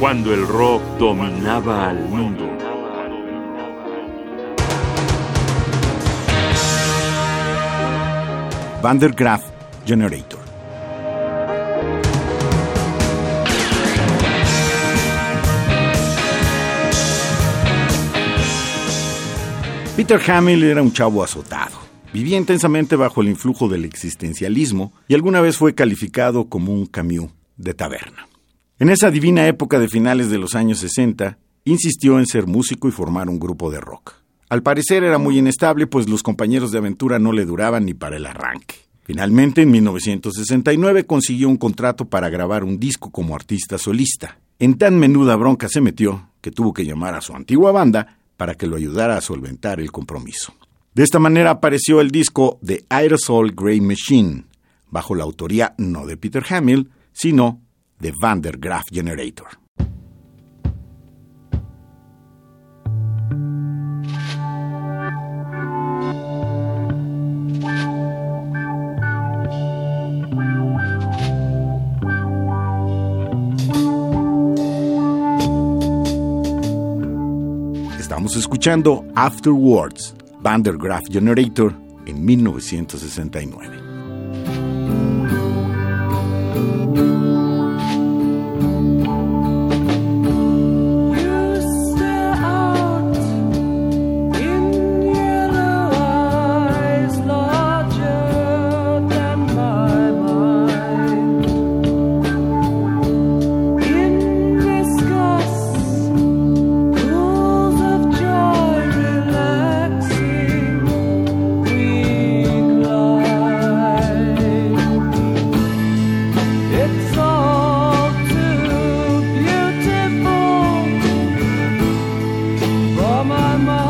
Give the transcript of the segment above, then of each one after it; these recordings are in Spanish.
cuando el rock dominaba al mundo. Van der Graaf Generator. Peter Hamill era un chavo azotado. Vivía intensamente bajo el influjo del existencialismo y alguna vez fue calificado como un Camus de taberna. En esa divina época de finales de los años 60, insistió en ser músico y formar un grupo de rock. Al parecer era muy inestable, pues los compañeros de aventura no le duraban ni para el arranque. Finalmente, en 1969 consiguió un contrato para grabar un disco como artista solista. En tan menuda bronca se metió que tuvo que llamar a su antigua banda para que lo ayudara a solventar el compromiso. De esta manera apareció el disco The Aerosol Grey Machine, bajo la autoría no de Peter Hamill, sino de Van der Graaf Generator. Estamos escuchando Afterwards, Van der Graaf Generator, en 1969. my mind.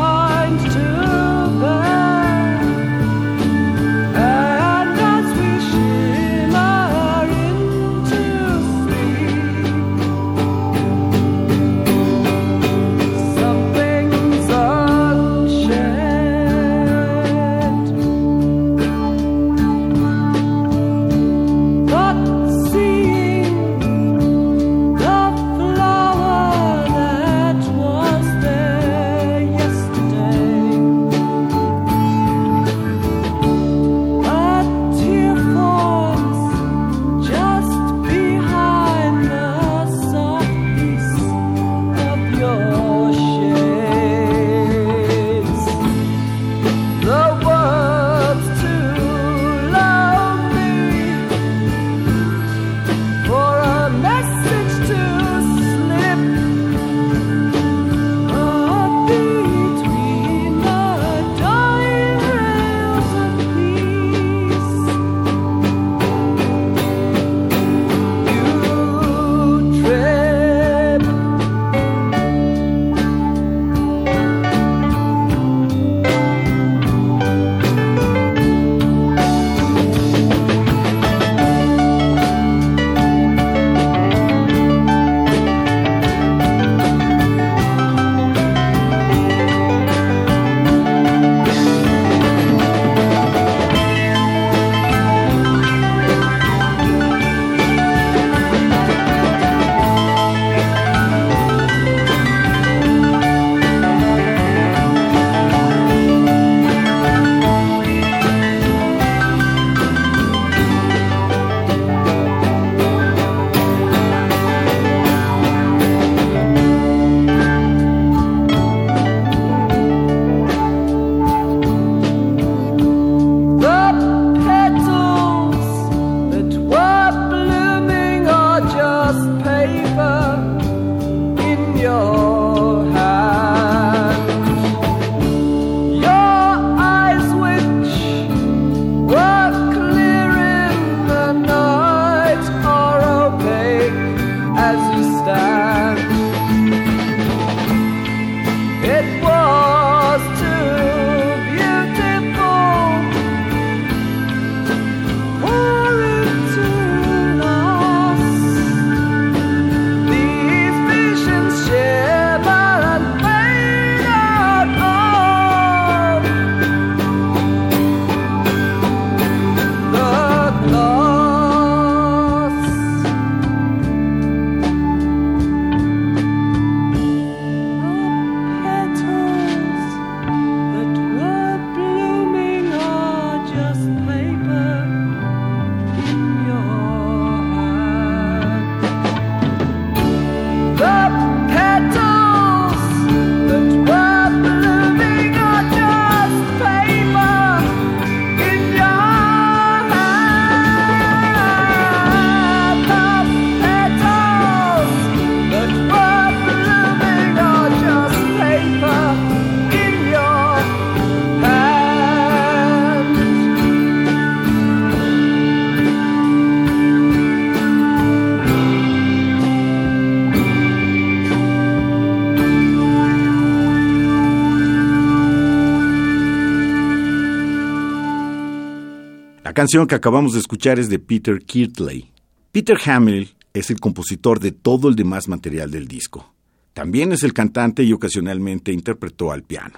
La canción que acabamos de escuchar es de Peter Kirtley. Peter Hamill es el compositor de todo el demás material del disco. También es el cantante y ocasionalmente interpretó al piano.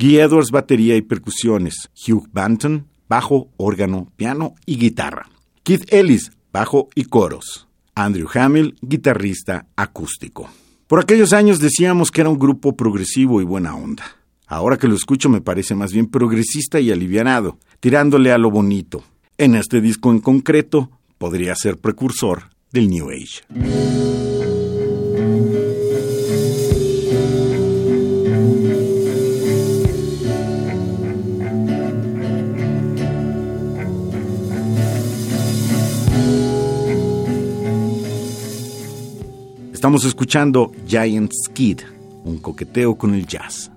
Guy Edwards, batería y percusiones. Hugh Banton, bajo, órgano, piano y guitarra. Keith Ellis, bajo y coros. Andrew Hamill, guitarrista acústico. Por aquellos años decíamos que era un grupo progresivo y buena onda. Ahora que lo escucho me parece más bien progresista y alivianado, tirándole a lo bonito. En este disco en concreto, podría ser precursor del New Age. Estamos escuchando Giant Skid, un coqueteo con el jazz.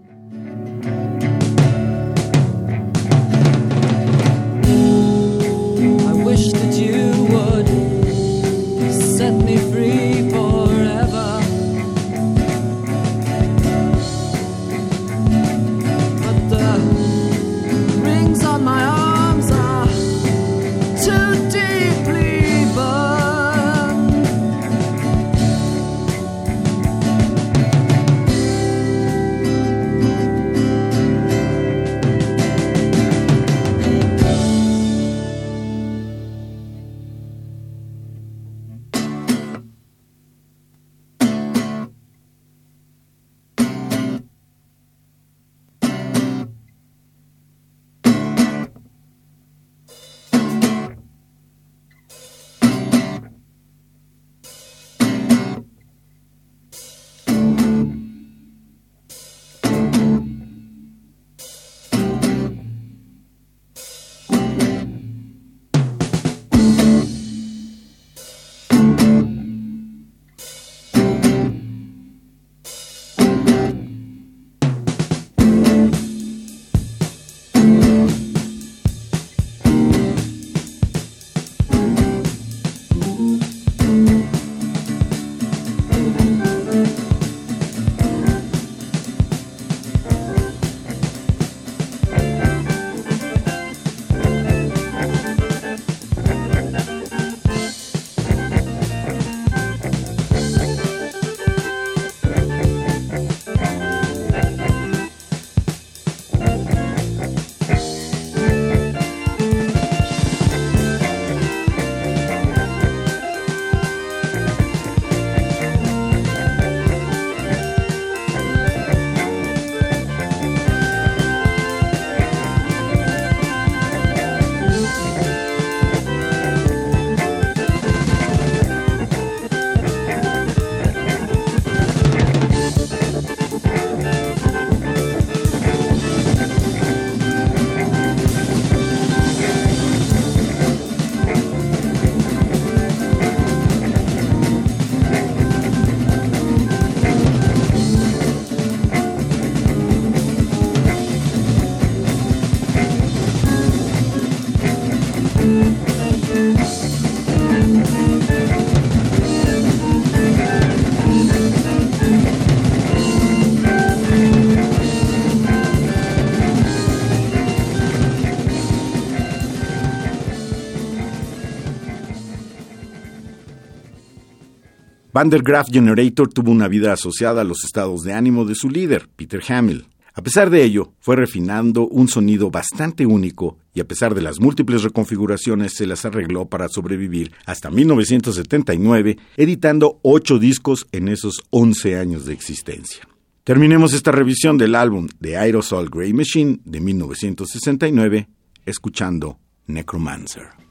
Van der Graaf Generator tuvo una vida asociada a los estados de ánimo de su líder, Peter Hamill. A pesar de ello, fue refinando un sonido bastante único y a pesar de las múltiples reconfiguraciones se las arregló para sobrevivir hasta 1979, editando ocho discos en esos 11 años de existencia. Terminemos esta revisión del álbum The Aerosol Grey Machine de 1969 escuchando Necromancer.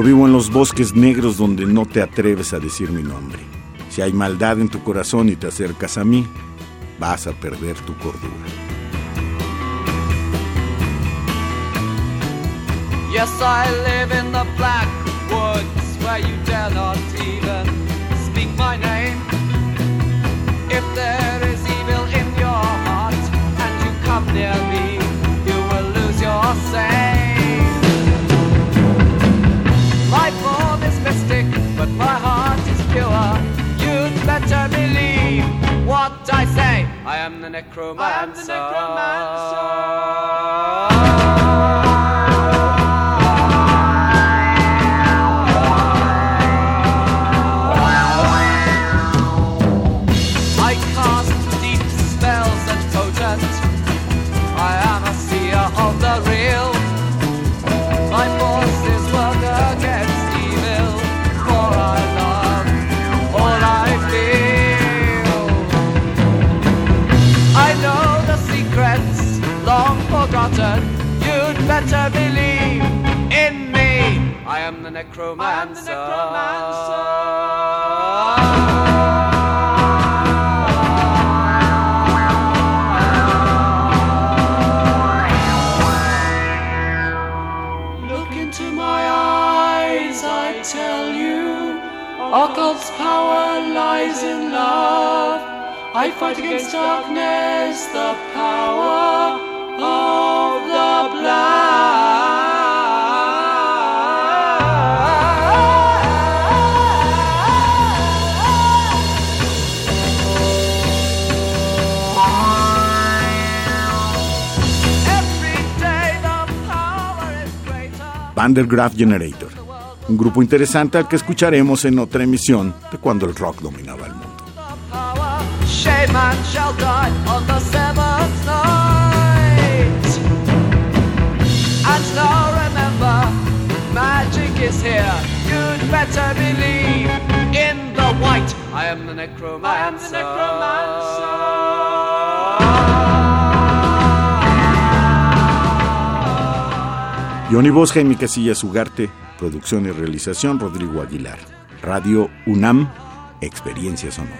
Yo vivo en los bosques negros donde no te atreves a decir mi nombre. Si hay maldad en tu corazón y te acercas a mí, vas a perder tu cordura. Yes, I live in the black woods where you dare not even speak my name. If there is evil in your heart and you come near me, the necromancer. I am the I am the necromancer. Look into my eyes, I tell you. Occult's power lies in love. I fight against darkness, the power greater. Vandergraaf Generator, un grupo interesante al que escucharemos en otra emisión de cuando el rock dominaba el mundo. power. Shaman shall die Johnny Voz, Jaime Casillas Ugarte, producción y realización Rodrigo Aguilar. Radio UNAM, Experiencia Sonora.